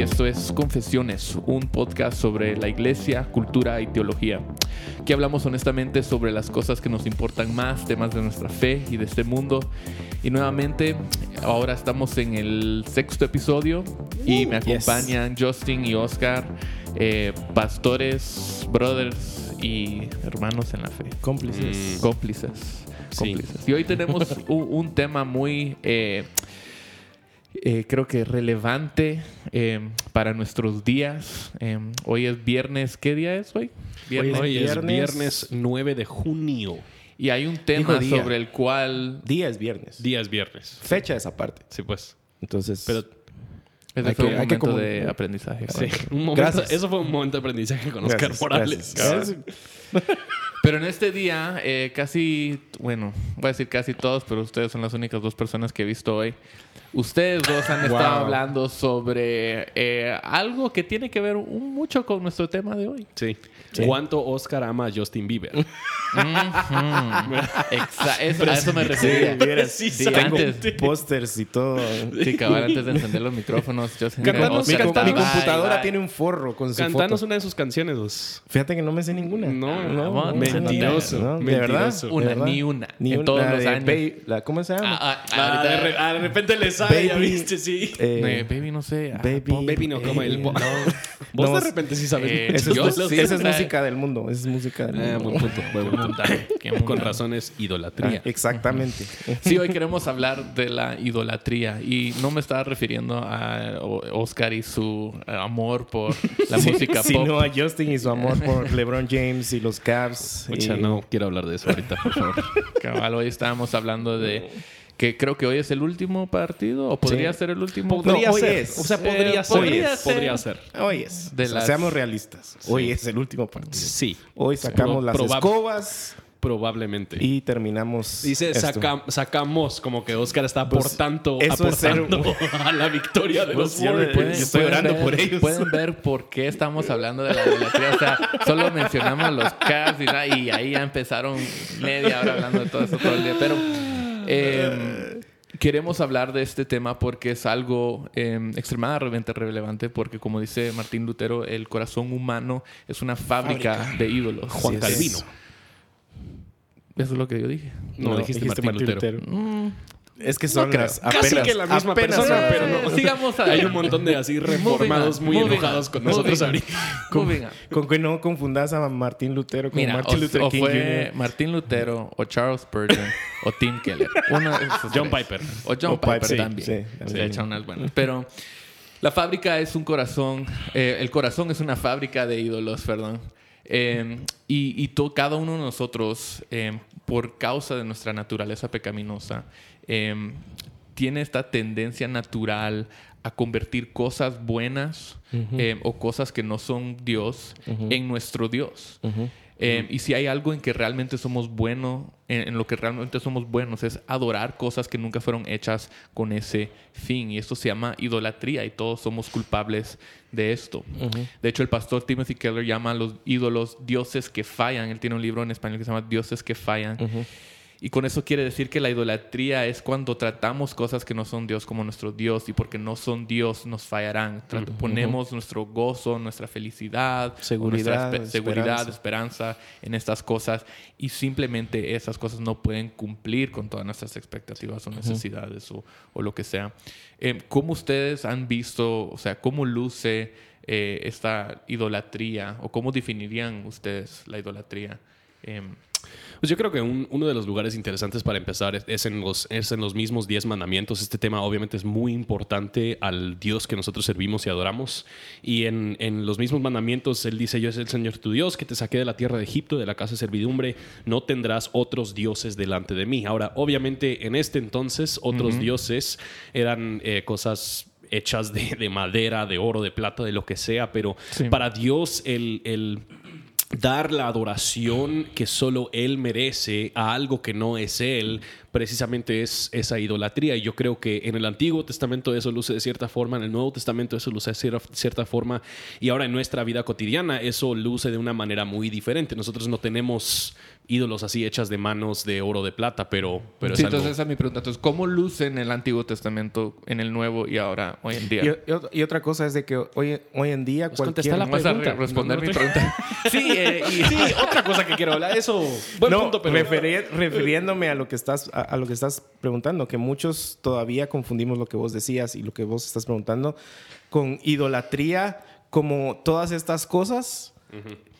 y esto es Confesiones, un podcast sobre la iglesia, cultura y teología. Aquí hablamos honestamente sobre las cosas que nos importan más, temas de nuestra fe y de este mundo. Y nuevamente, ahora estamos en el sexto episodio y me acompañan Justin y Oscar, eh, pastores, brothers y hermanos en la fe. Cómplices. Mm. Cómplices. Sí. cómplices. Y hoy tenemos un, un tema muy, eh, eh, creo que relevante eh, para nuestros días. Eh, hoy es viernes, ¿qué día es hoy? Viernes. es Hoy es viernes. viernes 9 de junio. Y hay un tema sobre el cual... Día es viernes. Día es viernes. Fecha es aparte. Sí, pues. Entonces, Pero Ese Hay fue que- un momento de aprendizaje. sí, un momento- Gracias. eso fue un momento de aprendizaje con Oscar Gracias, Morales. gracias. Pero en este día, eh, casi, bueno, voy a decir casi todos, pero ustedes son las únicas dos personas que he visto hoy. Ustedes dos han estado hablando sobre eh, algo que tiene que ver un- mucho con nuestro tema de hoy. Sí. Sí. ¿Cuánto Oscar ama a Justin Bieber? Exa- eso- a eso me refería. Sí, Sí, tengo antes. pósters y todo. Sí, cabal, antes de encender los micrófonos. Sentí Cantanos- Mi, Oscar, cantanos- mi computadora bye. tiene un forro con su Cantanos foto. una de sus canciones. vos. Fíjate que no me sé ninguna. No, no, me sé mentiroso. No, ¿De mentiroso. verdad? Una, ni una. Ni En una. todos La los años. Baby- la- ¿Cómo se llama? Ah, ah, Ah, ahorita- de, re- ah, de repente le sabe, ya viste, sí. Eh, Eh, baby, no sé. ah, Baby, Baby no, como el... no. Vos No, de repente sí sabes. eh, Esa es, Música del mundo. Es música del Ah, mundo. buen punto, buen punto. Qué. Con razón es Ah, idolatría. exactamente. Sí, hoy queremos hablar de la idolatría y no me estaba refiriendo a Oscar y su eh, amor por la música pop. Sino a Justin y su amor por LeBron James y los Cavs. Mucha, y- no quiero hablar de eso ahorita, por favor. Cabal, hoy estábamos hablando de que creo que hoy es el último partido o podría Sí. ser el último. No, Podría hoy ser. es. O sea, podría Eh, ser. podría ser. Podría ser. Hoy es. De O sea, las- Seamos realistas. Hoy es el último partido. Sí, Hoy sacamos Pro- las probab- escobas probablemente. y terminamos. Dice, saca- sacamos como que Oscar está Pues, aportando, eso es ser aportando a la victoria de los Pues, Warriors. Pueden, Yo estoy pueden orando ver, por ellos. pueden ver por qué estamos hablando de la idolatría. O sea, solo mencionamos los Cavs y, y ahí ya empezaron media hora hablando de todo eso todo el día. Pero eh, queremos hablar de este tema porque es algo eh, extremadamente relevante porque como dice Martín Lutero, el corazón humano es una fábrica, de ídolos. Juan. Calvino. Eso es lo que yo dije. No, dijiste Martín Lutero. Es que son creo. las Casi que la misma apenas persona, son- pero no. Sigamos a- Hay un montón de así reformados muy moving enojados on, con nosotros ahorita. Moving on. Con que no confundas a Martín Lutero con Mira, Martin o, Luther o King fue Jr. Martín Lutero o Charles Spurgeon o Tim Keller. Uno de esos John tres. Piper. O John O Piper, Piper, sí, también. sí, Se también. echan unas buenas. Pero la fábrica es un corazón. eh, el corazón es una fábrica de ídolos, perdón. Eh, y y to- cada uno de nosotros, eh, por causa de nuestra naturaleza pecaminosa, eh, tiene esta tendencia natural a convertir cosas buenas eh, o cosas que no son Dios en nuestro Dios. Eh, y si hay algo en que realmente somos buenos, en, en lo que realmente somos buenos, es adorar cosas que nunca fueron hechas con ese fin. Y esto se llama idolatría y todos somos culpables de esto. De hecho, el pastor Timothy Keller llama a los ídolos dioses que fallan. Él tiene un libro en español que se llama Dioses que fallan. Y con eso quiere decir que la idolatría es cuando tratamos cosas que no son Dios como nuestro Dios y porque no son Dios nos fallarán. Tra- Ponemos nuestro gozo, nuestra felicidad, Seguridad, nuestra espe- seguridad, esperanza. esperanza en estas cosas y simplemente esas cosas no pueden cumplir con todas nuestras expectativas o necesidades o, o lo que sea. Eh, ¿Cómo ustedes han visto, o sea, cómo luce eh, esta idolatría o cómo definirían ustedes la idolatría? Em, Pues yo creo que un- uno de los lugares interesantes para empezar es, es en los, es en los mismos diez mandamientos. Este tema obviamente es muy importante al Dios que nosotros servimos y adoramos. Y en, en los mismos mandamientos Él dice, yo es el Señor tu Dios que te saqué de la tierra de Egipto, de la casa de servidumbre. No tendrás otros dioses delante de mí. Ahora, obviamente en este entonces otros dioses eran eh, cosas hechas de, de madera, de oro, de plata, de lo que sea, pero Sí. para Dios el, el dar la adoración que solo Él merece a algo que no es Él, precisamente es esa idolatría. Y yo creo que en el Antiguo Testamento eso luce de cierta forma, en el Nuevo Testamento eso luce de cier- cierta forma, y ahora en nuestra vida cotidiana eso luce de una manera muy diferente. Nosotros no tenemos ídolos así hechas de manos de oro de plata, pero, pero sí, es algo... entonces esa es mi pregunta. Entonces, ¿cómo luce en el Antiguo Testamento, en el Nuevo y ahora, hoy en día? Y, y ot- y otra cosa es de que hoy, hoy en día Pues cualquier... la ¿Vas a pregunta. re- responder No, no mi pregunta? Sí, eh, y sí, otra cosa que quiero hablar, eso, buen no, punto, pero... referi- refiriéndome a lo que estás a, a lo que estás preguntando, que muchos todavía confundimos lo que vos decías y lo que vos estás preguntando con idolatría, como todas estas cosas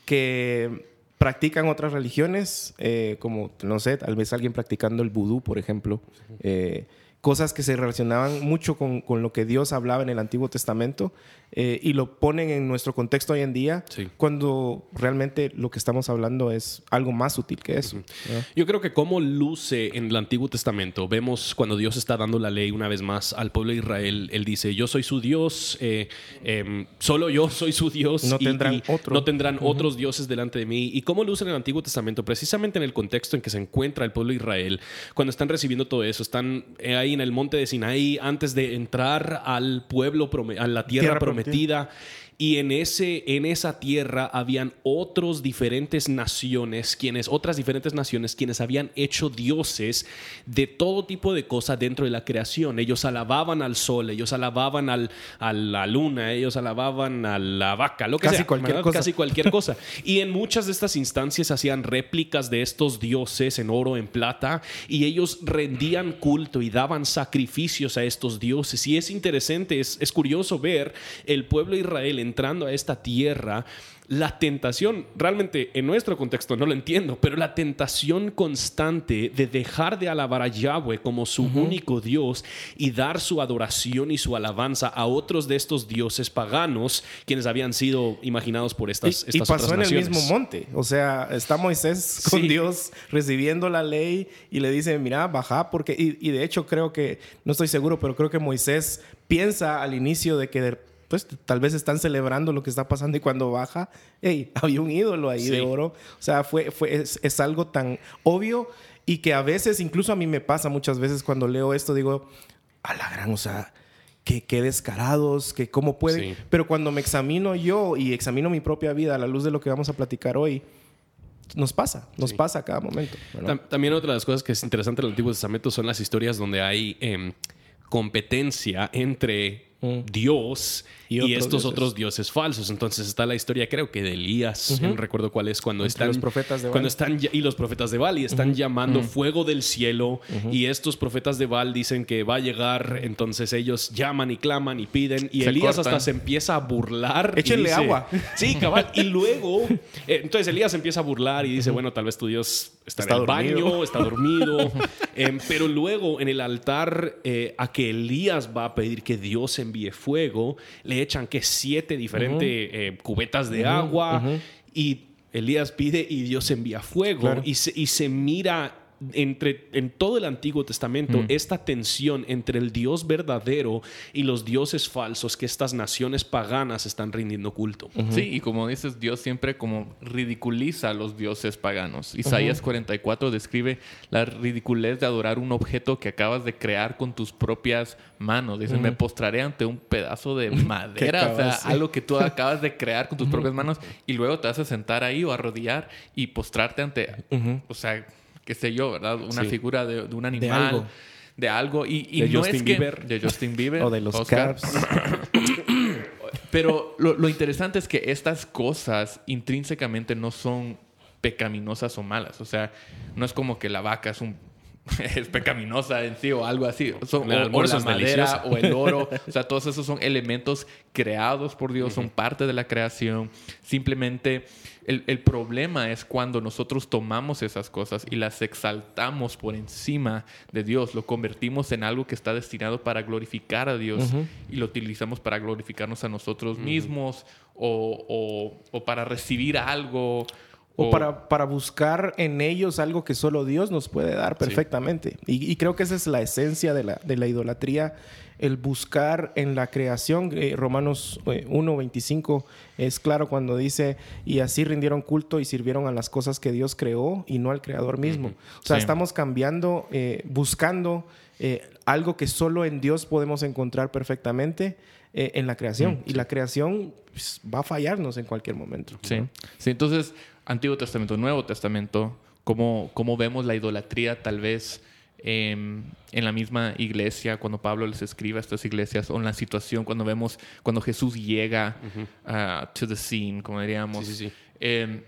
que practican otras religiones, eh, como no sé, tal vez alguien practicando el vudú, por ejemplo, eh, cosas que se relacionaban mucho con, con lo que Dios hablaba en el Antiguo Testamento eh, y lo ponen en nuestro contexto hoy en día, Sí. cuando realmente lo que estamos hablando es algo más útil que eso. ¿verdad? Yo creo que como luce en el Antiguo Testamento, vemos cuando Dios está dando la ley una vez más al pueblo de Israel, Él dice, yo soy su Dios, eh, em, solo yo soy su Dios. No tendrán otro. No tendrán otros dioses delante de mí. ¿Y cómo luce en el Antiguo Testamento? Precisamente en el contexto en que se encuentra el pueblo de Israel, cuando están recibiendo todo eso, están eh, ahí en el monte de Sinaí antes de entrar al pueblo, a la tierra, Tierra prometida. prometida. Y en, ese, en esa tierra habían otros diferentes naciones, quienes, otras diferentes naciones, quienes habían hecho dioses de todo tipo de cosas dentro de la creación. Ellos alababan al sol, ellos alababan al, a la luna, ellos alababan a la vaca, lo que Casi sea, cualquier ¿verdad? cosa. Casi cualquier cosa. Y en muchas de estas instancias hacían réplicas de estos dioses en oro, en plata, y ellos rendían culto y daban sacrificios a estos dioses. Y es interesante, es, es curioso ver el pueblo de Israel entrando a esta tierra. La tentación, realmente en nuestro contexto no lo entiendo, pero la tentación constante de dejar de alabar a Yahweh como su único Dios y dar su adoración y su alabanza a otros de estos dioses paganos, quienes habían sido imaginados por estas, y, y pasó otras en el mismo monte. O sea, está Moisés con Sí. Dios recibiendo la ley y le dice, mira, baja, porque... Y, y de hecho creo que, no estoy seguro, pero creo que Moisés piensa al inicio de que... de- pues tal vez están celebrando lo que está pasando y cuando baja, hey, había un ídolo ahí Sí. de oro. O sea, fue, fue, es, es algo tan obvio y que a veces, incluso a mí me pasa muchas veces cuando leo esto, digo, a la gran, o sea, qué, qué descarados, que cómo pueden. Sí. Pero cuando me examino yo y examino mi propia vida a la luz de lo que vamos a platicar hoy, nos pasa, nos Sí. pasa a cada momento. También otra de las cosas que es interesante del Antiguo Testamento son las historias donde hay em, competencia entre Mm. Dios Y y, otros estos dioses. otros dioses falsos. Entonces está la historia, creo que de Elías, no recuerdo cuál es, cuando Entre están los profetas de Baal. cuando están y los profetas de Baal y están llamando fuego del cielo y estos profetas de Baal dicen que va a llegar, entonces ellos llaman y claman y piden y Se Elías cortan. hasta se empieza a burlar. Échenle dice- agua. Sí, cabal. Y luego, eh, entonces Elías empieza a burlar y dice, bueno, tal vez tu Dios está, Está en el dormido. baño, está dormido. Em, pero luego en el altar eh, a que Elías va a pedir que Dios envíe fuego, le echan que siete diferentes eh, cubetas de agua y Elías pide y Dios envía fuego Claro. y, se, y se mira entre, en todo el Antiguo Testamento esta tensión entre el Dios verdadero y los dioses falsos que estas naciones paganas están rindiendo culto. Sí, y como dices, Dios siempre como ridiculiza a los dioses paganos. Isaías 44 describe la ridiculez de adorar un objeto que acabas de crear con tus propias manos. Dice, me postraré ante un pedazo de madera, o sea, sí. algo que tú acabas de crear con tus propias manos y luego te vas a sentar ahí o arrodillar y postrarte ante, o sea, qué sé yo, ¿verdad? Una Sí. figura de, de un animal. algo. De algo. Y, y De no Justin es que... Bieber. De Justin Bieber. O de los Oscar. Pero lo, lo interesante es que estas cosas intrínsecamente no son pecaminosas o malas. O sea, no es como que la vaca es un es pecaminosa en sí o algo así. Son, El o- o, la madera o el oro. O sea, todos esos son elementos creados por Dios, son parte de la creación. Simplemente el, el problema es cuando nosotros tomamos esas cosas y las exaltamos por encima de Dios, lo convertimos en algo que está destinado para glorificar a Dios y lo utilizamos para glorificarnos a nosotros mismos o, o- o para recibir algo. O para, para buscar en ellos algo que solo Dios nos puede dar perfectamente. Y, y creo que esa es la esencia de la, de la idolatría, el buscar en la creación. Eh, Romanos eh, 1.25 es claro cuando dice, y así rindieron culto y sirvieron a las cosas que Dios creó y no al creador mismo. O sea, Sí. estamos cambiando, eh, buscando eh, algo que solo en Dios podemos encontrar perfectamente eh, en la creación. Y la creación pues, va a fallarnos en cualquier momento. Sí. Sí, entonces, Antiguo Testamento, Nuevo Testamento, cómo, cómo vemos la idolatría tal vez em, en la misma iglesia, cuando Pablo les escribe a estas iglesias, o en la situación cuando vemos, cuando Jesús llega a to the scene, como diríamos. Sí, sí, sí. Em,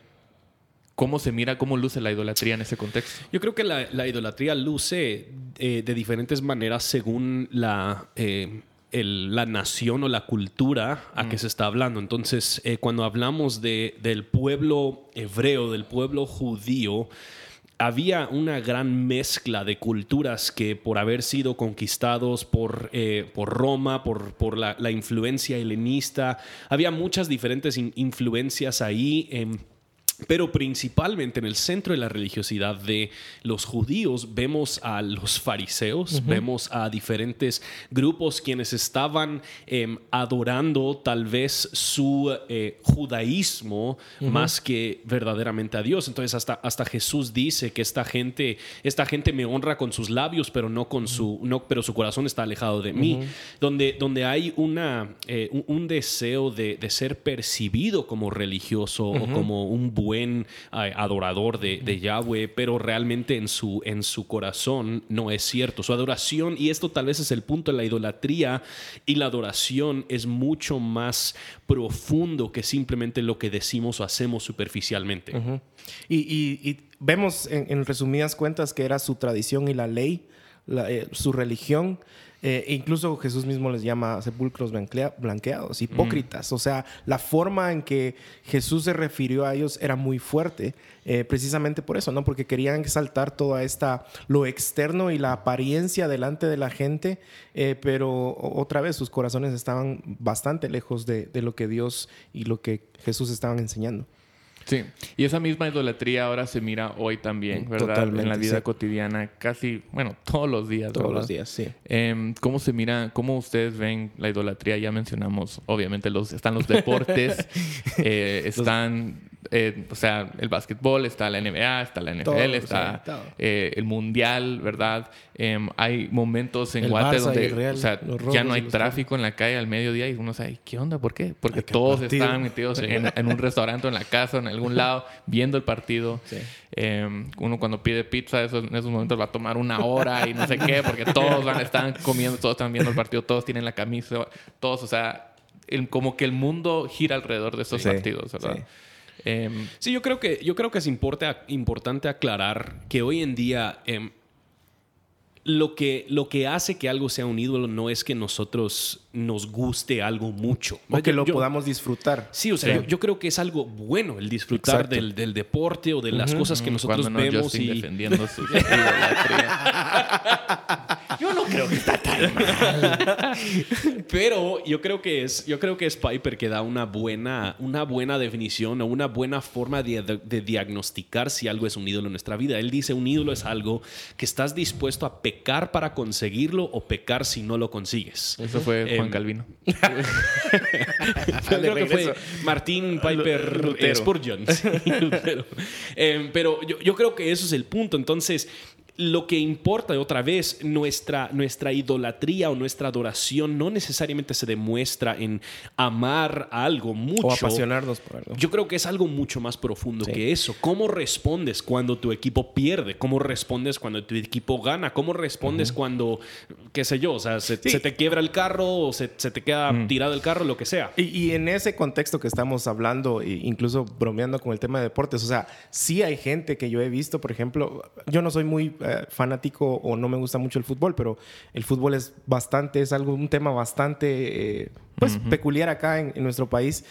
¿Cómo se mira, cómo luce la idolatría en ese contexto? Yo creo que la, la idolatría luce eh, de diferentes maneras según la, eh, el- la nación o la cultura a que se está hablando. Entonces, eh, cuando hablamos de, del pueblo hebreo, del pueblo judío, había una gran mezcla de culturas que por haber sido conquistados por, eh, por Roma, por, por la, la influencia helenista, había muchas diferentes in- influencias ahí. em, pero principalmente en el centro de la religiosidad de los judíos vemos a los fariseos, vemos a diferentes grupos quienes estaban em, adorando tal vez su eh, judaísmo más que verdaderamente a Dios. Entonces hasta, hasta Jesús dice que esta gente, esta gente me honra con sus labios, pero no con su, no, pero su corazón está alejado de mí. Donde, donde hay una, eh, un, un deseo de, de ser percibido como religioso o como un buen eh, adorador de, de Yahweh, pero realmente en su, en su corazón no es cierto. Su adoración, y esto tal vez es el punto de la idolatría, y la adoración es mucho más profundo que simplemente lo que decimos o hacemos superficialmente. Y, y- y vemos en, en resumidas cuentas que era su tradición y la ley, la, eh, su religión. Eh, incluso Jesús mismo les llama sepulcros blanquea- blanqueados, hipócritas. O sea, la forma en que Jesús se refirió a ellos era muy fuerte, eh, precisamente por eso, ¿no? Porque querían exaltar toda esta, lo externo y la apariencia delante de la gente, eh, pero otra vez sus corazones estaban bastante lejos de, de lo que Dios y lo que Jesús estaban enseñando. Sí, y esa misma idolatría ahora se mira hoy también, ¿verdad? Totalmente, en la vida sí. cotidiana, casi, bueno, todos los días. Todos ¿verdad? los días, sí. Em, ¿Cómo se mira, cómo ustedes ven la idolatría? Ya mencionamos, obviamente, los, están los deportes, eh, están, eh, o sea, el básquetbol, está la NBA, está la NFL, Todo, está sí, eh, el Mundial, ¿verdad? Em, hay momentos en El Guate Barça donde Real, o sea, ya no hay tráfico en la calle al mediodía y uno sabe, ¿qué onda? ¿Por qué? Porque Ay, todos están metidos en, en un restaurante en la casa en algún lado viendo el partido. Sí. Eh, uno cuando pide pizza esos- en esos momentos va a tomar una hora y no sé qué, porque todos van, están comiendo, todos están viendo el partido, todos tienen la camisa, todos, o sea, el- como que el mundo gira alrededor de esos Sí, partidos, ¿verdad? sí. Em, Sí, yo creo que, yo creo que es importe- importante aclarar que hoy en día em, lo, que, lo que hace que algo sea un ídolo no es que nosotros nos guste algo mucho. O que lo yo- podamos disfrutar. Sí, o sea, Yo, yo creo que es algo bueno el disfrutar del, del deporte o de las cosas que nosotros cuando no vemos Justin y... defendiendo su idolatría. Yo no creo que está tan mal. Pero yo creo que es, yo creo que es Piper que da una buena, una buena definición o una buena forma de, de diagnosticar si algo es un ídolo en nuestra vida. Él dice un ídolo es algo que estás dispuesto a pecar para conseguirlo o pecar si no lo consigues. Eso fue Juan Em, Calvino. Yo creo que fue. Martín Piper Lutero. eh, Spurgeon. Sí, Lutero. Eh, pero yo, yo creo que eso es el punto. Entonces, lo que importa, otra vez, nuestra, nuestra idolatría o nuestra adoración no necesariamente se demuestra en amar algo mucho. O apasionarnos por algo. Yo creo que es algo mucho más profundo Sí. que eso. ¿Cómo respondes cuando tu equipo pierde? ¿Cómo respondes cuando tu equipo gana? ¿Cómo respondes cuando, qué sé yo, o sea, se, Sí. se te quiebra el carro o se, se te queda tirado el carro, lo que sea? Y, y en ese contexto que estamos hablando, e incluso bromeando con el tema de deportes, o sea, sí hay gente que yo he visto, por ejemplo, yo no soy muy eh, fanático o no me gusta mucho el fútbol, pero el fútbol es bastante, es algo, un tema bastante, eh, pues, peculiar acá en, en nuestro país.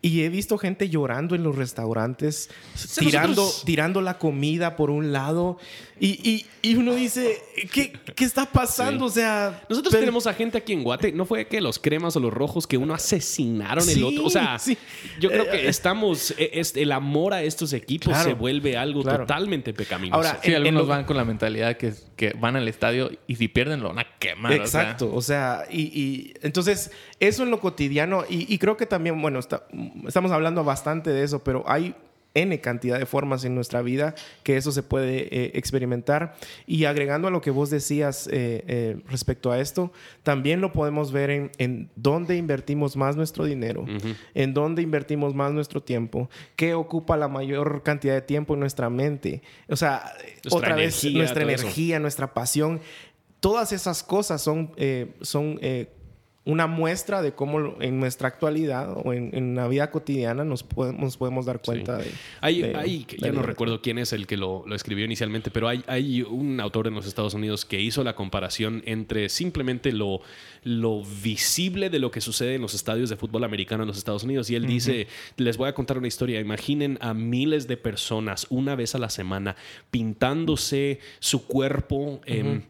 Y he visto gente llorando en los restaurantes, tirando, tirando la comida por un lado. Y, y- y uno dice, ¿qué, qué está pasando? O sea, Nosotros pero- tenemos a gente aquí en Guate, no fue que los cremas o los rojos que uno asesinaron el Sí, otro. O sea, sí. yo creo Eh, que eh. estamos, eh, es- el amor a estos equipos Claro, se vuelve algo claro. totalmente pecaminoso. Ahora, Sí, en- en algunos lo- van con la mentalidad que, que van al estadio y si pierden lo van a quemar. o sea. Exacto, o sea, y, y entonces eso en lo cotidiano, y, y creo que también, bueno, está- estamos hablando bastante de eso, pero hay N cantidad de formas en nuestra vida que eso se puede eh, experimentar. Y agregando a lo que vos decías eh, eh, respecto a esto, también lo podemos ver en, en dónde invertimos más nuestro dinero, en dónde invertimos más nuestro tiempo, qué ocupa la mayor cantidad de tiempo en nuestra mente. O sea, Nuestra otra vez, nuestra eso. energía, nuestra pasión. Todas esas cosas son, son una muestra de cómo en nuestra actualidad o en, en la vida cotidiana nos podemos, podemos dar cuenta de... Hay, de- hay- que de ya no recuerdo quién es el que lo, lo escribió inicialmente, pero hay, hay un autor en los Estados Unidos que hizo la comparación entre simplemente lo, lo visible de lo que sucede en los estadios de fútbol americano en los Estados Unidos. Y él dice, les voy a contar una historia, imaginen a miles de personas una vez a la semana pintándose su cuerpo. em,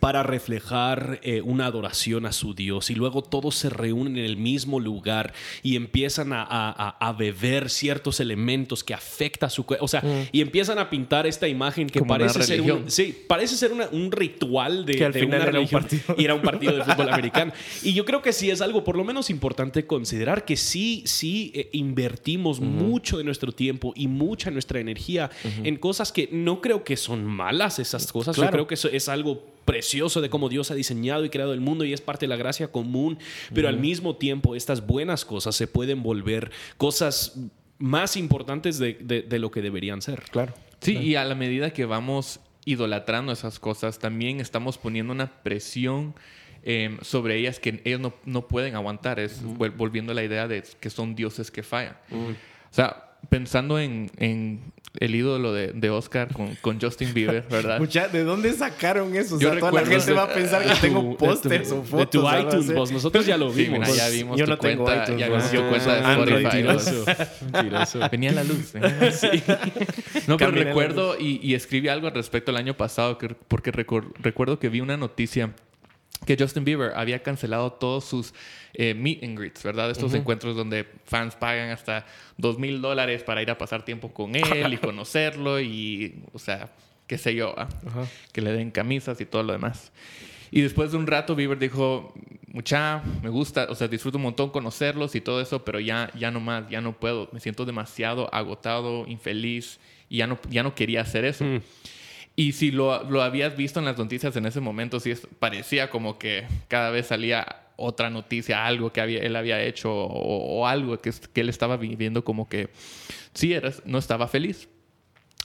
para reflejar eh, una adoración a su Dios y luego todos se reúnen en el mismo lugar y empiezan a, a- a- beber ciertos elementos que afecta a su cuerpo, o sea, y empiezan a pintar esta imagen que Como parece ser, un, religión. sí, parece ser una- un ritual de, Que al de final una era un religión partido. y era un partido de fútbol americano. Y yo creo que sí es algo por lo menos importante considerar que sí, sí eh, invertimos mucho de nuestro tiempo y mucha nuestra energía en cosas que no creo que son malas esas cosas. Yo Claro. creo que eso es algo precioso de cómo Dios ha diseñado y creado el mundo y es parte de la gracia común, pero al mismo tiempo estas buenas cosas se pueden volver cosas más importantes de, de- de lo que deberían ser. Claro. Sí, y a la medida que vamos idolatrando esas cosas, también estamos poniendo una presión eh, sobre ellas que ellos no, no pueden aguantar. Es vol- volviendo a la idea de que son dioses que fallan. O sea, pensando en, en el ídolo de, de Oscar con, con Justin Bieber, ¿verdad? Mucha, ¿De dónde sacaron eso? O Yo sea, toda la gente va a pensar que De tu- tengo pósters de o fotos. De tu iTunes, vos. Nosotros ya lo Sí, vimos. mira, ya vimos yo tu no tengo cuenta, iTunes, ya vimos tu yo- cuenta de Android, Spotify. Mentiroso. Mentiroso. Venía la luz. ¿eh? No, pero Caminé recuerdo y, y escribí algo al respecto el año pasado que- porque recor- recuerdo que vi una noticia que Justin Bieber había cancelado todos sus eh, meet and greets, ¿verdad? Estos encuentros donde fans pagan hasta dos mil dólares para ir a pasar tiempo con él y conocerlo y, o sea, qué sé yo, ¿ah? que le den camisas y todo lo demás. Y después de un rato Bieber dijo, mucha, me gusta, o sea, disfruto un montón conocerlos y todo eso, pero ya, ya no más, ya no puedo, me siento demasiado agotado, infeliz y ya no, ya no quería hacer eso. Y si lo, lo habías visto en las noticias en ese momento, sí es- parecía como que cada vez salía otra noticia, algo que había, él había hecho o, algo que, que él estaba viviendo como que sí, era, no estaba feliz.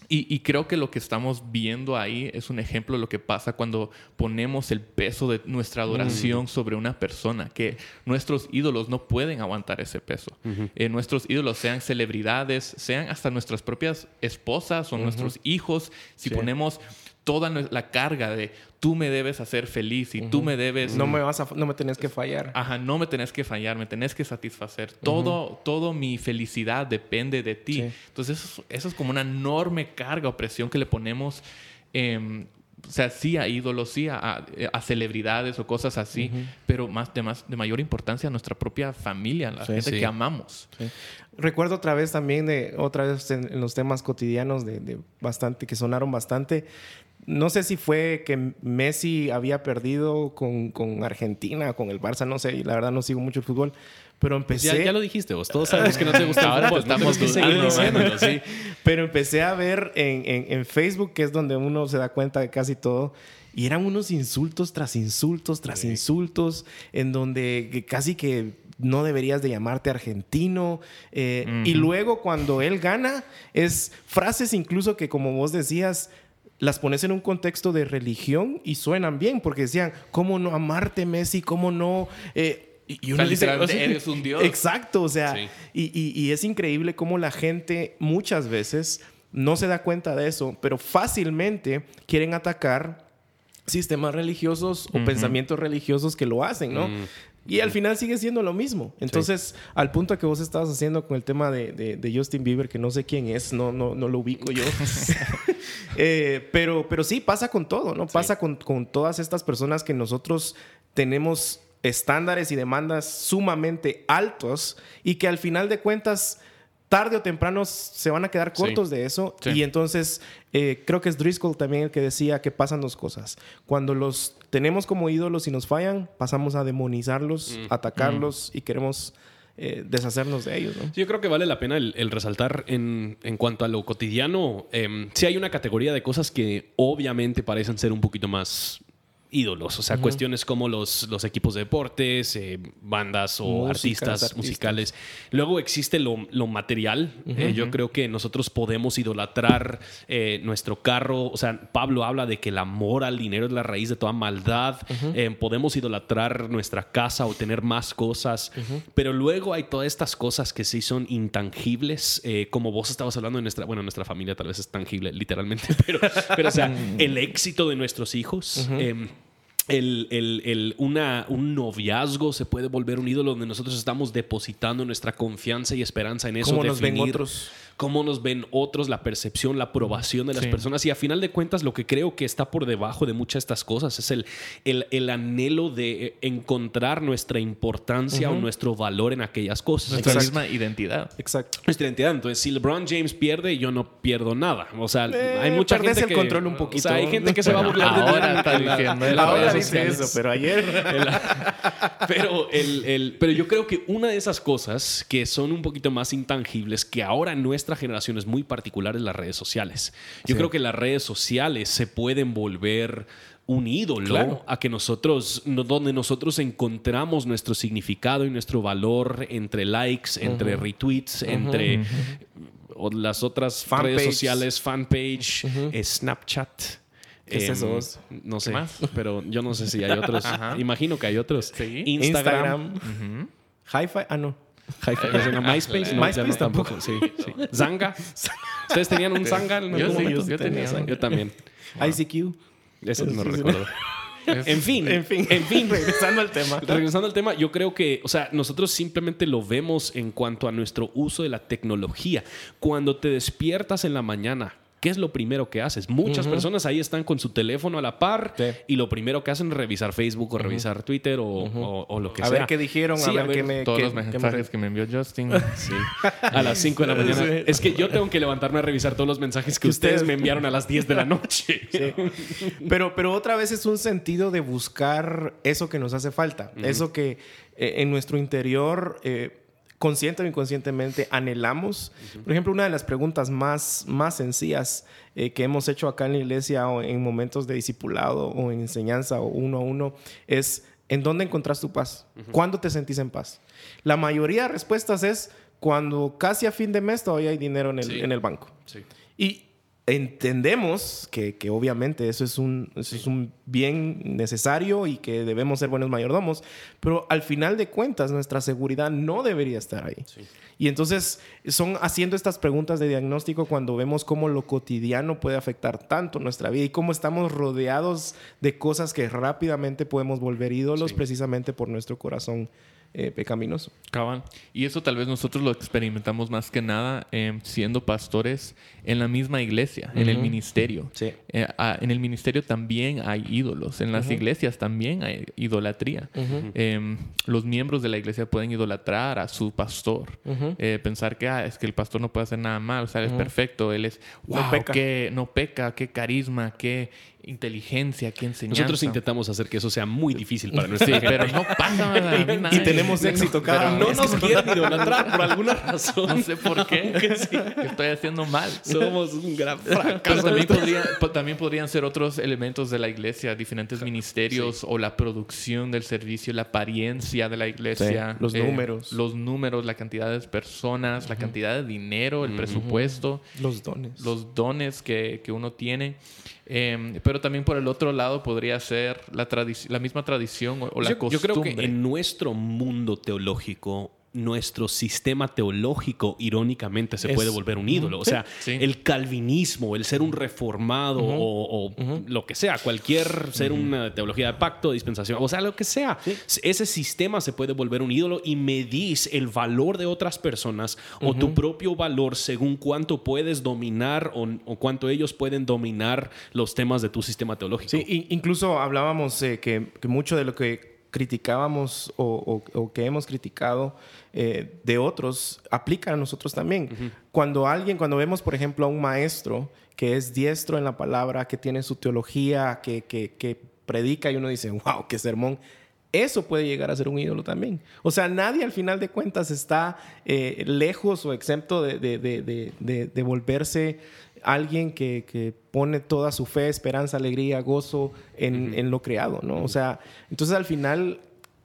Y, y creo que lo que estamos viendo ahí es un ejemplo de lo que pasa cuando ponemos el peso de nuestra adoración sobre una persona, que nuestros ídolos no pueden aguantar ese peso. Eh, nuestros ídolos sean celebridades, sean hasta nuestras propias esposas o nuestros hijos, si Sí. ponemos toda la carga de tú me debes hacer feliz y tú me debes... No me vas a, no me tenés que fallar. Ajá, no me tenés que fallar, me tenés que satisfacer. Todo, todo mi felicidad depende de ti. Sí. Entonces, eso, eso es como una enorme carga o presión que le ponemos, em, o sea, sí a ídolos, sí a, a- a celebridades o cosas así, pero más de, más de mayor importancia a nuestra propia familia, a la Sí. gente Sí. que amamos. Recuerdo otra vez también de otra vez en, en los temas cotidianos de, de bastante que sonaron bastante. No sé si fue que Messi había perdido con, con Argentina, con el Barça, no sé, la verdad no sigo mucho el fútbol, pero empecé Pues Ya, ya lo dijiste vos. Todos sabemos que no te gusta Ahora estamos dudando, sí. Pero empecé a ver en, en- en Facebook, que es donde uno se da cuenta de casi todo, y eran unos insultos tras insultos tras insultos, en donde casi que no deberías de llamarte argentino. eh, Y luego cuando él gana, es frases incluso que como vos decías, las pones en un contexto de religión y suenan bien, porque decían, ¿cómo no amarte Messi? ¿Cómo no... eh, y O uno sea, dice, o sea, eres un dios. Exacto, o sea, Sí. y, y- y es increíble cómo la gente muchas veces no se da cuenta de eso, pero fácilmente quieren atacar sistemas religiosos o pensamientos religiosos que lo hacen, ¿no? Y al final sigue siendo lo mismo. Entonces, al punto que vos estabas haciendo con el tema de, de- de Justin Bieber, que no sé quién es, no, no, no lo ubico yo. Eh, pero, pero sí, pasa con todo, ¿no? Pasa con, con todas estas personas que nosotros tenemos estándares y demandas sumamente altos y que al final de cuentas, tarde o temprano se van a quedar Sí. cortos de eso. Sí. Y entonces, eh, creo que es Driscoll también el que decía que pasan dos cosas. Cuando los tenemos como ídolos y nos fallan, pasamos a demonizarlos, atacarlos y queremos eh, deshacernos de ellos. ¿no? Sí, yo creo que vale la pena el, el resaltar en, en, cuanto a lo cotidiano. Eh, sí hay una categoría de cosas que obviamente parecen ser un poquito más ídolos, o sea, uh -huh. cuestiones como los, los equipos de deportes, eh, bandas o Músicas, artistas, artistas, musicales. Luego existe lo, lo material. Uh -huh. eh, yo creo que nosotros podemos idolatrar eh, nuestro carro. O sea, Pablo habla de que el amor al dinero es la raíz de toda maldad. Uh -huh. podemos idolatrar nuestra casa o tener más cosas. Pero luego hay todas estas cosas que sí son intangibles, como vos estabas hablando de nuestra, bueno, nuestra familia tal vez es tangible, literalmente, pero, pero o sea, el éxito de nuestros hijos. El, el, el, una, un noviazgo se puede volver un ídolo donde nosotros estamos depositando nuestra confianza y esperanza en eso. ¿Cómo nos ven otros? Cómo nos ven otros, la percepción, la aprobación de las sí. personas. Y a final de cuentas, lo que creo que está por debajo de muchas de estas cosas es el, el, el anhelo de encontrar nuestra importancia uh -huh. o nuestro valor en aquellas cosas. Nuestra Exacto. misma identidad. Exacto. Nuestra identidad. Entonces, si LeBron James pierde, yo no pierdo nada. O sea, eh, hay mucha gente el que... control un poquito. O sea, hay gente que se va a burlar ahora de Ahora está diciendo. Ahora dice eso, pero ayer... pero, el, el, pero yo creo que una de esas cosas que son un poquito más intangibles, que ahora en nuestra generación es muy particular, es las redes sociales. Yo sí. creo que las redes sociales se pueden volver un ídolo claro. a que nosotros, no, donde nosotros encontramos nuestro significado y nuestro valor entre likes, uh -huh. entre retweets, uh -huh. entre uh -huh. las otras fan redes page. sociales, fanpage, eh, Snapchat. ¿Qué es eso? Eh, no sé, pero yo no sé si hay otros. Imagino que hay otros. ¿Sí? Instagram. Instagram. Hi-Fi, ah, no. Hi-Fi. MySpace, no, MySpace no, tampoco. Sí, sí. Zanga. ¿Ustedes tenían un Zanga? En yo, sí, yo, yo, tenía. Zanga. Yo también. ICQ. Eso no recuerdo. En fin, en fin, en fin, regresando al tema. Regresando al tema, yo creo que, o sea, nosotros simplemente lo vemos en cuanto a nuestro uso de la tecnología. Cuando te despiertas en la mañana, ¿qué es lo primero que haces? Muchas uh -huh. personas ahí están con su teléfono a la par sí. y lo primero que hacen es revisar Facebook o uh -huh. revisar Twitter o, uh -huh. o, o, lo que a sea. A ver qué dijeron, sí, a, ver a, ver qué me... Todos qué, los mensajes que me envió Justin. sí. A las 5 de la mañana. Sí. Es que yo tengo que levantarme a revisar todos los mensajes que ustedes me enviaron a las 10 de la noche. pero, pero otra vez es un sentido de buscar eso que nos hace falta. Eso que eh, en nuestro interior... Eh, consciente o inconscientemente anhelamos. Uh -huh. Por ejemplo, una de las preguntas más, más sencillas eh, que hemos hecho acá en la iglesia o en momentos de discipulado o en enseñanza o uno a uno es, ¿en dónde encontrás tu paz? Uh -huh. ¿Cuándo te sentís en paz? La mayoría de respuestas es cuando casi a fin de mes todavía hay dinero en el, sí. en el banco. Sí. Y entendemos que, que, obviamente eso es, un, eso es un bien necesario y que debemos ser buenos mayordomos, pero al final de cuentas nuestra seguridad no debería estar ahí. Sí. Y entonces son haciendo estas preguntas de diagnóstico cuando vemos cómo lo cotidiano puede afectar tanto nuestra vida y cómo estamos rodeados de cosas que rápidamente podemos volver ídolos sí. precisamente por nuestro corazón eh, pecaminoso. Cabal. Y eso tal vez nosotros lo experimentamos más que nada eh, siendo pastores en la misma iglesia, uh -huh. en el ministerio. Sí. Eh, a, en el ministerio también hay ídolos, en las uh -huh. iglesias también hay idolatría. Uh -huh. los miembros de la iglesia pueden idolatrar a su pastor, eh, pensar que ah, es que el pastor no puede hacer nada mal, o sea, él es perfecto, él es, wow, no peca. Qué, no peca, qué carisma, qué inteligencia, qué enseñanza. Nosotros intentamos hacer que eso sea muy difícil para nosotros. Sí, pero no pasa nada. y, y tenemos éxito cada vez. No nos quieren idolatrar por alguna razón. No sé por qué. Sí. Estoy haciendo mal. Somos un gran fracaso. También, podría, también podrían ser otros elementos de la iglesia, diferentes ministerios sí. o la producción del servicio, la apariencia de la iglesia. Los eh, números. Los números, la cantidad de personas, uh -huh. la cantidad de dinero, el uh -huh. presupuesto. Los dones. Los dones que, que uno tiene. Eh, pero también por el otro lado podría ser la, la misma tradición o, o la yo, costumbre. Yo creo que en nuestro mundo teológico nuestro sistema teológico, irónicamente, se es, puede volver un ídolo. O sea, sí. el calvinismo, el ser un reformado uh -huh, o, o uh -huh. lo que sea, cualquier ser una teología de pacto, dispensación, o sea, lo que sea. Sí. Ese sistema se puede volver un ídolo y medís el valor de otras personas o tu propio valor según cuánto puedes dominar o, o, cuánto ellos pueden dominar los temas de tu sistema teológico. Sí, incluso hablábamos eh, que, que mucho de lo que criticábamos o, o, o, que hemos criticado eh, de otros aplica a nosotros también. Uh -huh. Cuando alguien, cuando vemos, por ejemplo, a un maestro que es diestro en la palabra, que tiene su teología, que, que, que predica y uno dice, wow, qué sermón. eso puede llegar a ser un ídolo también. O sea, nadie al final de cuentas está eh, lejos o exento de, de, volverse alguien que, pone toda su fe, esperanza, alegría, gozo en, en lo creado, ¿no? O sea, entonces al final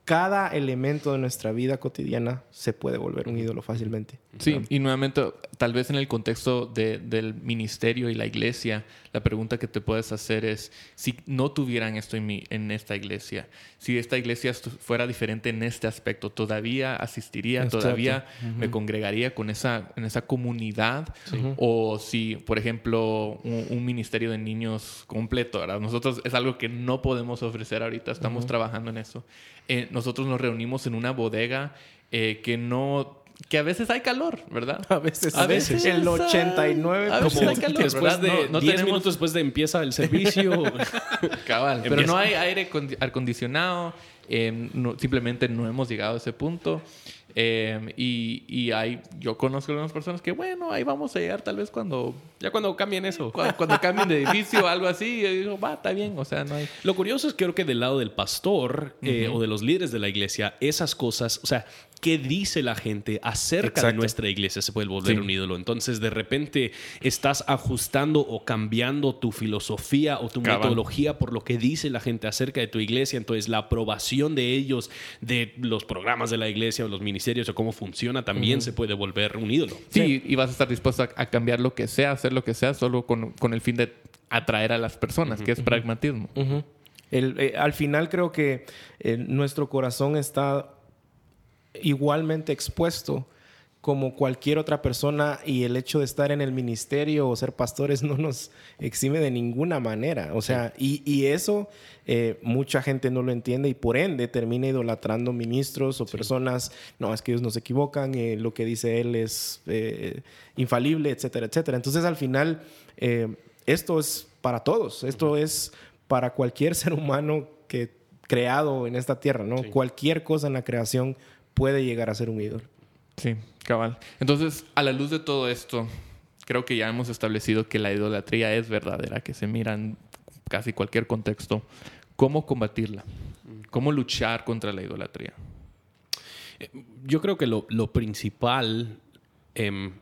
cada elemento de nuestra vida cotidiana se puede volver un ídolo fácilmente. Sí, y nuevamente, tal vez en el contexto del ministerio y la iglesia, la pregunta que te puedes hacer es, si no tuvieran esto en, mi, en esta iglesia, si esta iglesia fuera diferente en este aspecto, ¿todavía asistiría, todavía me congregaría con esa, en esa comunidad? O si, por ejemplo, un, ministerio de niños completo, ¿verdad? Nosotros es algo que no podemos ofrecer ahorita, estamos trabajando en eso. Eh, nosotros nos reunimos en una bodega eh, que no que a veces hay calor, ¿verdad? A veces, a veces el 89 a veces hay calor, después de no, 10 minutos después de empieza el servicio. Cabal, pero no hay aire acondicionado, eh, simplemente no hemos llegado a ese punto. Em, y, y hay, yo conozco algunas personas que, bueno, ahí vamos a llegar tal vez cuando... Ya cuando cambien eso. Cuando, cambien de edificio o algo así. Yo digo, va, está bien. O sea, no hay... Lo curioso es que creo que del lado del pastor eh, o de los líderes de la iglesia, esas cosas, o sea, qué dice la gente acerca de nuestra iglesia se puede volver un ídolo. Entonces, de repente estás ajustando o cambiando tu filosofía o tu metodología por lo que dice la gente acerca de tu iglesia. Entonces, la aprobación de ellos, de los programas de la iglesia o los ministerios o cómo funciona, también se puede volver un ídolo. Sí, y vas a estar dispuesto a, cambiar lo que sea, hacer lo que sea, solo con, el fin de atraer a las personas, que es pragmatismo. Eh, al final creo que eh, nuestro corazón está igualmente expuesto como cualquier otra persona y el hecho de estar en el ministerio o ser pastores no nos exime de ninguna manera. O sea, y, eso eh, mucha gente no lo entiende y por ende termina idolatrando ministros o personas, no, es que ellos no se equivocan, eh, lo que dice él es eh, infalible, etcétera, etcétera. Entonces al final, esto es para todos, esto es para cualquier ser humano que creado en esta tierra, ¿no? Cualquier cosa en la creación puede llegar a ser un ídolo. Sí, Entonces, a la luz de todo esto, creo que ya hemos establecido que la idolatría es verdadera, que se mira en casi cualquier contexto. ¿Cómo combatirla? ¿Cómo luchar contra la idolatría? Eh, yo creo que lo, principal em,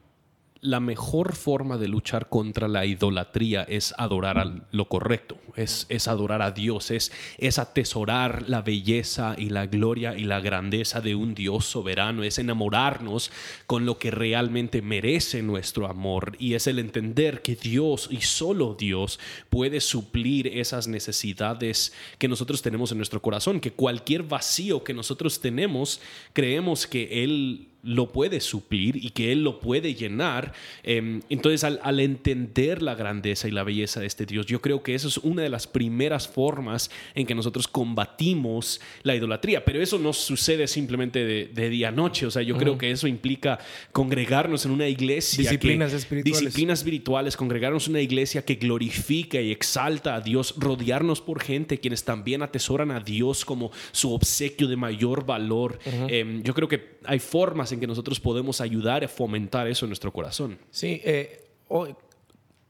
la mejor forma de luchar contra la idolatría es adorar a lo correcto, es, es adorar a Dios, es, es, atesorar la belleza y la gloria y la grandeza de un Dios soberano, es enamorarnos con lo que realmente merece nuestro amor y es el entender que Dios y solo Dios puede suplir esas necesidades que nosotros tenemos en nuestro corazón, que cualquier vacío que nosotros tenemos, creemos que Él lo puede suplir y que Él lo puede llenar. Em, entonces, al, entender la grandeza y la belleza de este Dios, yo creo que eso es una de las primeras formas en que nosotros combatimos la idolatría. Pero eso no sucede simplemente de, día a noche. O sea, yo creo que eso implica congregarnos en una iglesia. Disciplinas espirituales. Disciplinas espirituales, congregarnos en una iglesia que glorifica y exalta a Dios, rodearnos por gente quienes también atesoran a Dios como su obsequio de mayor valor. Em, yo creo que hay formas en que nosotros podemos ayudar a fomentar eso en nuestro corazón. Sí, eh,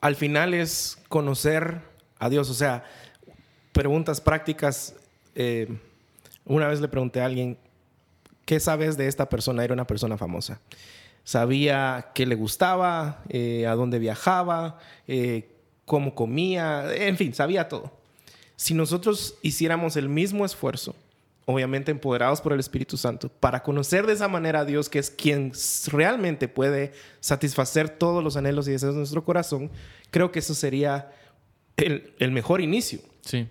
al final es conocer a Dios, o sea, preguntas prácticas. Eh, una vez le pregunté a alguien, ¿qué sabes de esta persona? Era una persona famosa. Sabía qué le gustaba, eh, a dónde viajaba, cómo comía, en fin, sabía todo. Si nosotros hiciéramos el mismo esfuerzo obviamente empoderados por el Espíritu Santo, para conocer de esa manera a Dios, que es quien realmente puede satisfacer todos los anhelos y deseos de nuestro corazón, creo que eso sería el, mejor inicio. Sí.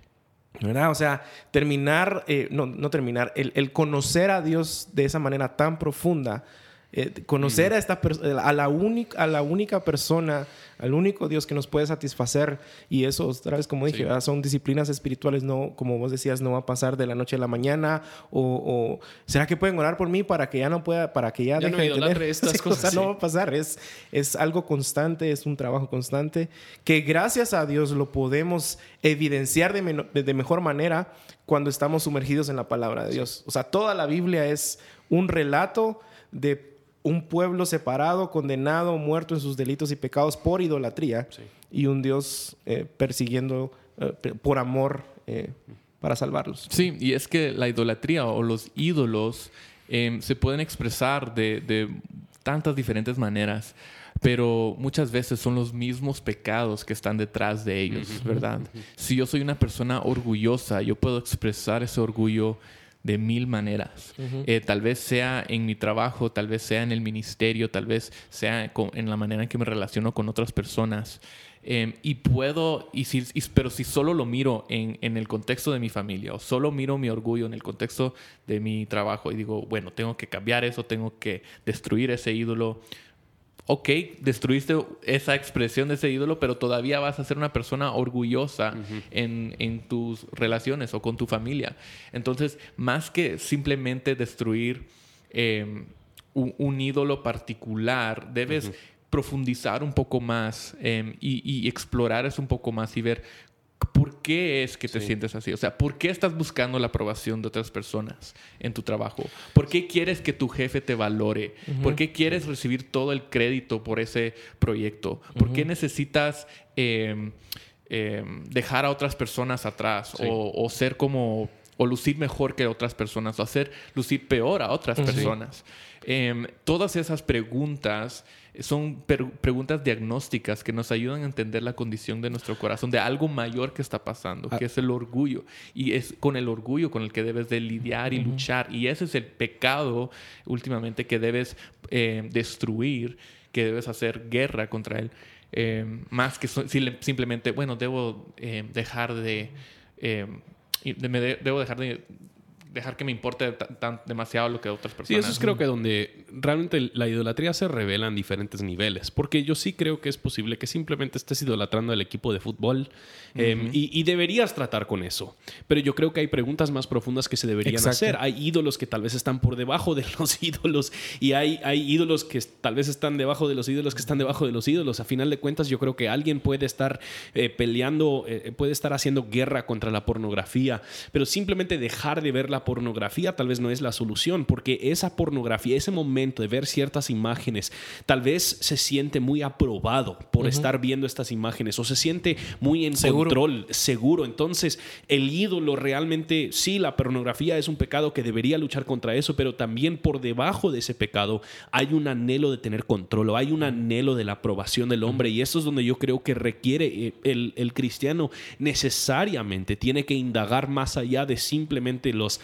¿verdad? O sea, terminar, eh, no, no terminar, el, el, conocer a Dios de esa manera tan profunda eh, conocer a, esta a, la única, a la única persona, al único Dios que nos puede satisfacer. Y eso, otra vez, como dije, son disciplinas espirituales, no, como vos decías, no va a pasar de la noche a la mañana. O, ¿será que pueden orar por mí para que ya no pueda, para que ya, deje de tener estas cosas? No va a pasar. Es, es algo constante, es un trabajo constante que gracias a Dios lo podemos evidenciar de, de mejor manera cuando estamos sumergidos en la palabra de Dios. O sea, toda la Biblia es un relato de un pueblo separado, condenado, muerto en sus delitos y pecados por idolatría y un Dios eh, persiguiendo eh, por amor eh, para salvarlos. Sí, y es que la idolatría o los ídolos em, se pueden expresar de, de tantas diferentes maneras pero muchas veces son los mismos pecados que están detrás de ellos, ¿verdad? Si yo soy una persona orgullosa, yo puedo expresar ese orgullo de mil maneras. Eh, tal vez sea en mi trabajo, tal vez sea en el ministerio, tal vez sea en la manera en que me relaciono con otras personas. Em, y puedo, y si, pero si solo lo miro en, en, el contexto de mi familia o solo miro mi orgullo en el contexto de mi trabajo y digo, bueno, tengo que cambiar eso, tengo que destruir ese ídolo, ok, destruiste esa expresión de ese ídolo, pero todavía vas a ser una persona orgullosa en, en, tus relaciones o con tu familia. Entonces, más que simplemente destruir em, un, ídolo particular, debes... profundizar un poco más em, y, y, explorar eso un poco más y ver ¿Por qué es que te sientes así? O sea, ¿por qué estás buscando la aprobación de otras personas en tu trabajo? ¿Por qué quieres que tu jefe te valore? ¿Por qué quieres recibir todo el crédito por ese proyecto? ¿Por qué necesitas em, em, dejar a otras personas atrás o, ser como o lucir mejor que otras personas o hacer lucir peor a otras personas? Em, todas esas preguntas son preguntas diagnósticas que nos ayudan a entender la condición de nuestro corazón, de algo mayor que está pasando, que ah. es el orgullo. Y es con el orgullo con el que debes de lidiar y luchar. Y ese es el pecado últimamente que debes eh, destruir, que debes hacer guerra contra él. Eh, más que simplemente, bueno, debo eh, dejar de... debo dejar de dejar que me importe tan, demasiado lo que otras personas. Sí, eso es creo que donde realmente la idolatría se revela en diferentes niveles. Porque yo sí creo que es posible que simplemente estés idolatrando al equipo de fútbol em, y, deberías tratar con eso. Pero yo creo que hay preguntas más profundas que se deberían hacer. Hay ídolos que tal vez están por debajo de los ídolos y hay, hay ídolos que tal vez están debajo de los ídolos que están debajo de los ídolos. A final de cuentas, yo creo que alguien puede estar eh, peleando, eh, puede estar haciendo guerra contra la pornografía, pero simplemente dejar de ver la pornografía tal vez no es la solución, porque esa pornografía, ese momento de ver ciertas imágenes, tal vez se siente muy aprobado por estar viendo estas imágenes o se siente muy en control, seguro. Entonces, el ídolo realmente, sí, la pornografía es un pecado que debería luchar contra eso, pero también por debajo de ese pecado hay un anhelo de tener control o hay un anhelo de la aprobación del hombre y eso es donde yo creo que requiere eh, el, el cristiano necesariamente tiene que indagar más allá de simplemente los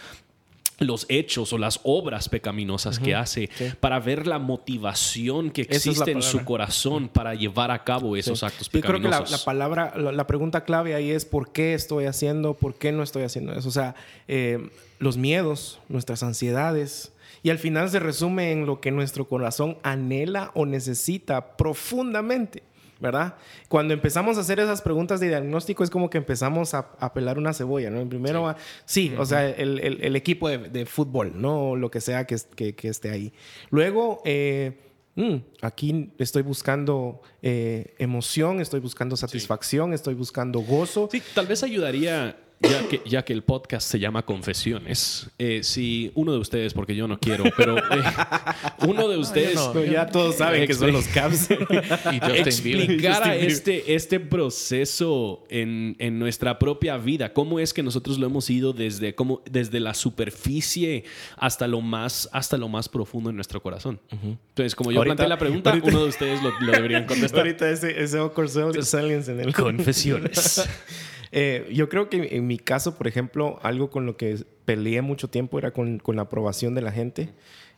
los hechos o las obras pecaminosas que hace para ver la motivación que existe en su corazón para llevar a cabo esos actos pecaminosos. Yo creo que la, palabra, la, pregunta clave ahí es ¿por qué estoy haciendo? ¿Por qué no estoy haciendo eso? O sea, eh, los miedos, nuestras ansiedades, y al final se resume en lo que nuestro corazón anhela o necesita profundamente. ¿Verdad? Cuando empezamos a hacer esas preguntas de diagnóstico es como que empezamos a, pelar una cebolla, ¿no? Primero, sí, o sea, el, equipo de, fútbol, ¿no? Lo que sea que, que, esté ahí. Luego, eh, mm, aquí estoy buscando eh, emoción, estoy buscando satisfacción, estoy buscando gozo. Sí, tal vez ayudaría ya que, ya que el podcast se llama Confesiones, eh, si uno de ustedes, porque yo no quiero, pero eh, uno de ustedes. ya todos saben que son los Caps. y explicara este, este proceso en, en, nuestra propia vida. ¿Cómo es que nosotros lo hemos ido desde, como, desde la superficie hasta lo, más, hasta lo más profundo en nuestro corazón? Entonces, como yo planteé la pregunta, uno de ustedes lo, deberían contestar. Ahorita ese, ese awkward silence en el. Confesiones. Eh, yo creo que en mi caso, por ejemplo, algo con lo que peleé mucho tiempo era con, la aprobación de la gente.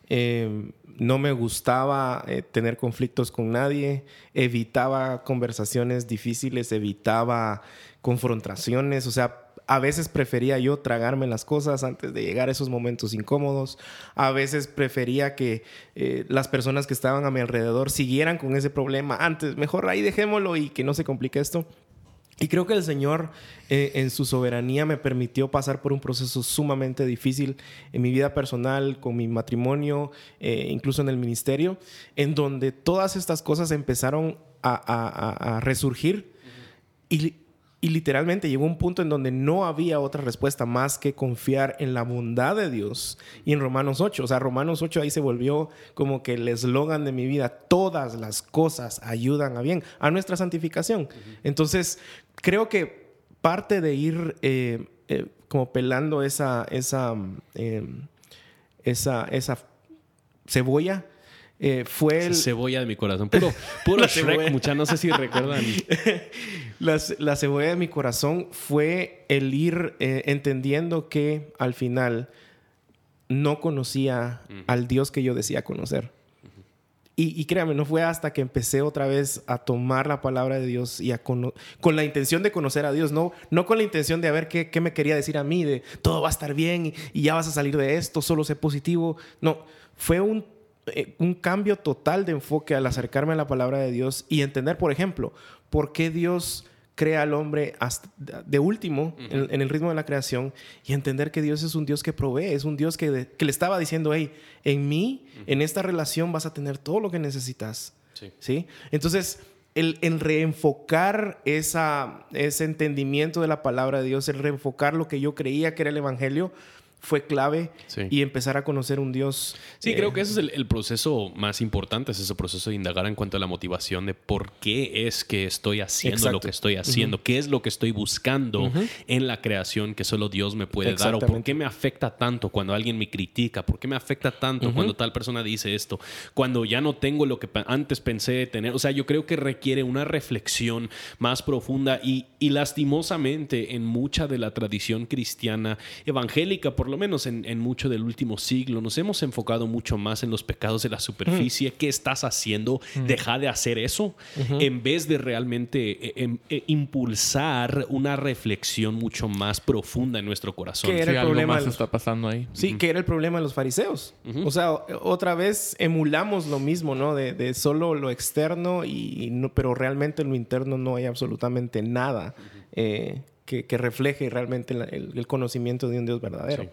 Eh, no me gustaba eh, tener conflictos con nadie, evitaba conversaciones difíciles, evitaba confrontaciones, o sea, a veces prefería yo tragarme las cosas antes de llegar a esos momentos incómodos, a veces prefería que las personas que estaban a mi alrededor siguieran con ese problema antes, mejor ahí dejémoslo y que no se complique esto. Y creo que el Señor eh, en su soberanía me permitió pasar por un proceso sumamente difícil en mi vida personal, con mi matrimonio, eh, incluso en el ministerio, en donde todas estas cosas empezaron a, resurgir. Y y literalmente llegó un punto en donde no había otra respuesta más que confiar en la bondad de Dios. Y en Romanos 8, o sea, Romanos 8 ahí se volvió como que el eslogan de mi vida, todas las cosas ayudan a bien, a nuestra santificación. Entonces, creo que parte de ir... Eh, eh, como pelando esa, esa, em, esa, esa cebolla. Eh, fue el, Cebolla de mi corazón. Puro, puro Shrek, mucha. No sé si recuerdan. la, la cebolla de mi corazón fue el ir eh, entendiendo que al final no conocía al Dios que yo decía conocer. Y, y créame, no fue hasta que empecé otra vez a tomar la palabra de Dios y a cono- con la intención de conocer a Dios, no, no con la intención de a ver qué, qué me quería decir a mí, de todo va a estar bien y, y ya vas a salir de esto, solo sé positivo. No, fue un, eh, un cambio total de enfoque al acercarme a la palabra de Dios y entender, por ejemplo, por qué Dios crea al hombre hasta de último en, en el ritmo de la creación y entender que Dios es un Dios que provee, es un Dios que, de- que le estaba diciendo, hey, en mí, en esta relación vas a tener todo lo que necesitas. Sí. ¿Sí? Entonces, el, el reenfocar esa, ese entendimiento de la palabra de Dios, el reenfocar lo que yo creía que era el Evangelio, fue clave Sí. y empezar a conocer un Dios. Sí, eh, creo que ese es el, el proceso más importante, es ese proceso de indagar en cuanto a la motivación de por qué es que estoy haciendo Exacto. lo que estoy haciendo, qué es lo que estoy buscando en la creación que solo Dios me puede dar, o por qué me afecta tanto cuando alguien me critica, por qué me afecta tanto cuando tal persona dice esto, cuando ya no tengo lo que antes pensé tener. O sea, yo creo que requiere una reflexión más profunda y, y lastimosamente en mucha de la tradición cristiana evangélica, por lo menos en, en mucho del último siglo, nos hemos enfocado mucho más en los pecados de la superficie. ¿Qué estás haciendo? Deja de hacer eso en vez de realmente eh, em- eh, impulsar una reflexión mucho más profunda en nuestro corazón. ¿Qué Sí, era el algo problema más de los- está pasando ahí. Sí, que era el problema de los fariseos. O sea, otra vez emulamos lo mismo, ¿no? De, de solo lo externo, y no, pero realmente en lo interno no hay absolutamente nada eh, que, que refleje realmente la- el, el conocimiento de un Dios verdadero. Sí.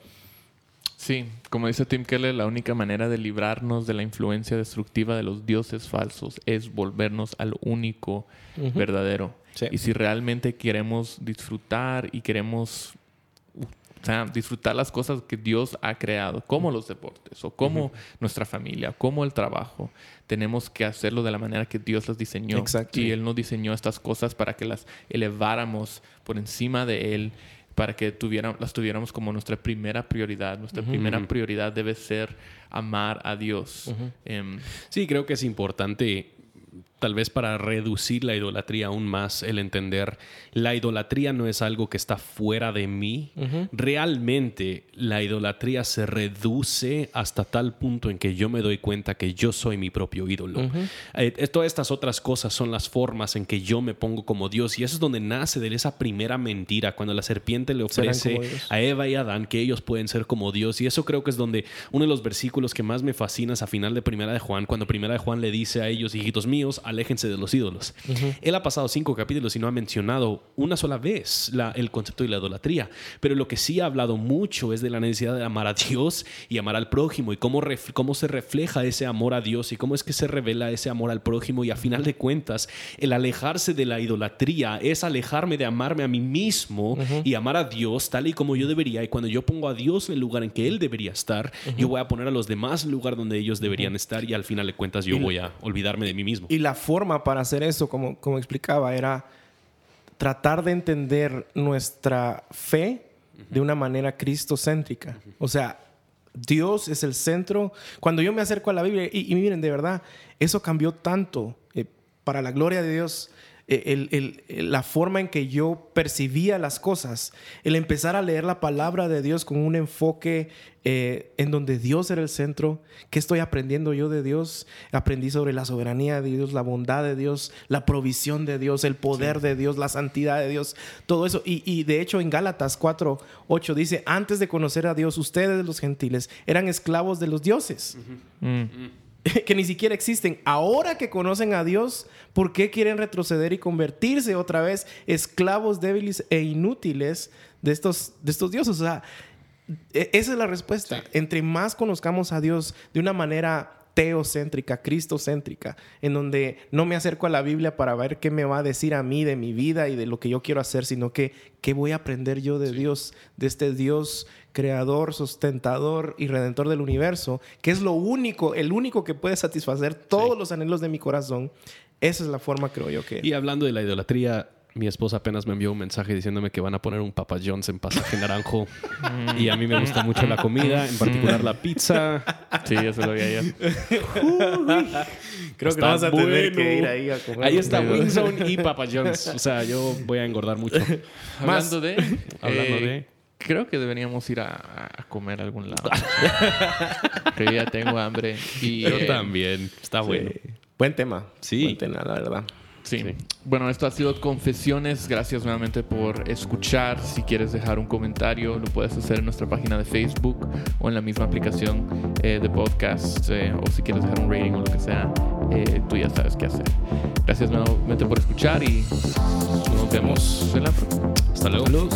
Sí, como dice Tim Keller, la única manera de librarnos de la influencia destructiva de los dioses falsos es volvernos al único verdadero. Sí. Y si realmente queremos disfrutar y queremos o sea, disfrutar las cosas que Dios ha creado, como los deportes o como nuestra familia, como el trabajo, tenemos que hacerlo de la manera que Dios las diseñó. Exacto. Y Él no diseñó estas cosas para que las eleváramos por encima de Él, para que tuviera- las tuviéramos como nuestra primera prioridad. Nuestra primera prioridad debe ser amar a Dios. Em, Sí, creo que es importante, tal vez para reducir la idolatría aún más, el entender, la idolatría no es algo que está fuera de mí. Realmente la idolatría se reduce hasta tal punto en que yo me doy cuenta que yo soy mi propio ídolo. Eh, eh, todas estas otras cosas son las formas en que yo me pongo como Dios y eso es donde nace de esa primera mentira, cuando la serpiente le ofrece a Eva y Adán que ellos pueden ser como Dios. Y eso creo que es donde uno de los versículos que más me fascina es a final de Primera de Juan, cuando Primera de Juan le dice a ellos, hijitos míos, aléjense de los ídolos. Él ha pasado cinco capítulos y no ha mencionado una sola vez la- el concepto de la idolatría. Pero lo que sí ha hablado mucho es de la necesidad de amar a Dios y amar al prójimo y cómo, ref- cómo se refleja ese amor a Dios y cómo es que se revela ese amor al prójimo. Y a final de cuentas, el alejarse de la idolatría es alejarme de amarme a mí mismo y amar a Dios tal y como yo debería. Y cuando yo pongo a Dios en el lugar en que Él debería estar, yo voy a poner a los demás en el lugar donde ellos deberían estar y al final de cuentas yo Y- voy a olvidarme de mí mismo. Y la forma para hacer eso, como, como explicaba, era tratar de entender nuestra fe de una manera cristocéntrica. O sea, Dios es el centro. Cuando yo me acerco a la Biblia, y, miren, de verdad, eso cambió tanto eh, para la gloria de Dios. Eh, el- el- el- la forma en que yo percibía las cosas, el empezar a leer la palabra de Dios con un enfoque eh, en donde Dios era el centro, ¿qué estoy aprendiendo yo de Dios? Aprendí sobre la soberanía de Dios, la bondad de Dios, la provisión de Dios, el poder de Dios, la santidad de Dios, todo eso. Y, y de hecho en Gálatas 4, 8 dice, antes de conocer a Dios, ustedes los gentiles eran esclavos de los dioses mm. que ni siquiera existen. Ahora que conocen a Dios, ¿por qué quieren retroceder y convertirse otra vez esclavos débiles e inútiles de estos, de estos dioses? O sea, e- esa es la respuesta. Entre más conozcamos a Dios de una manera teocéntrica, cristocéntrica, en donde no me acerco a la Biblia para ver qué me va a decir a mí de mi vida y de lo que yo quiero hacer, sino que qué voy a aprender yo de Dios, de este Dios creador, sustentador y redentor del universo, que es lo único, el único que puede satisfacer todos los anhelos de mi corazón. Esa es la forma, creo yo, que... Y hablando de la idolatría, mi esposa apenas me envió un mensaje diciéndome que van a poner un Papa John's en pasaje naranjo. y a mí me gusta mucho la comida, en particular la pizza. Sí, eso lo vi ayer. Creo que vamos a tener que ir ahí a comer. Ahí está Wingzone y Papa John's. O sea, yo voy a engordar mucho. Hablando de... Hablando eh, de- Creo que deberíamos ir a, a comer a algún lado. que ya tengo hambre. Y, Yo eh, también. Está bueno. Buen tema. Sí. Buen tema, la verdad. Sí. Bueno, esto ha sido Confesiones. Gracias nuevamente por escuchar. Si quieres dejar un comentario, lo puedes hacer en nuestra página de Facebook o en la misma aplicación eh, de podcast. eh, o si quieres dejar un rating o lo que sea, eh, tú ya sabes qué hacer. Gracias nuevamente por escuchar y nos vemos en la próxima. Hasta luego.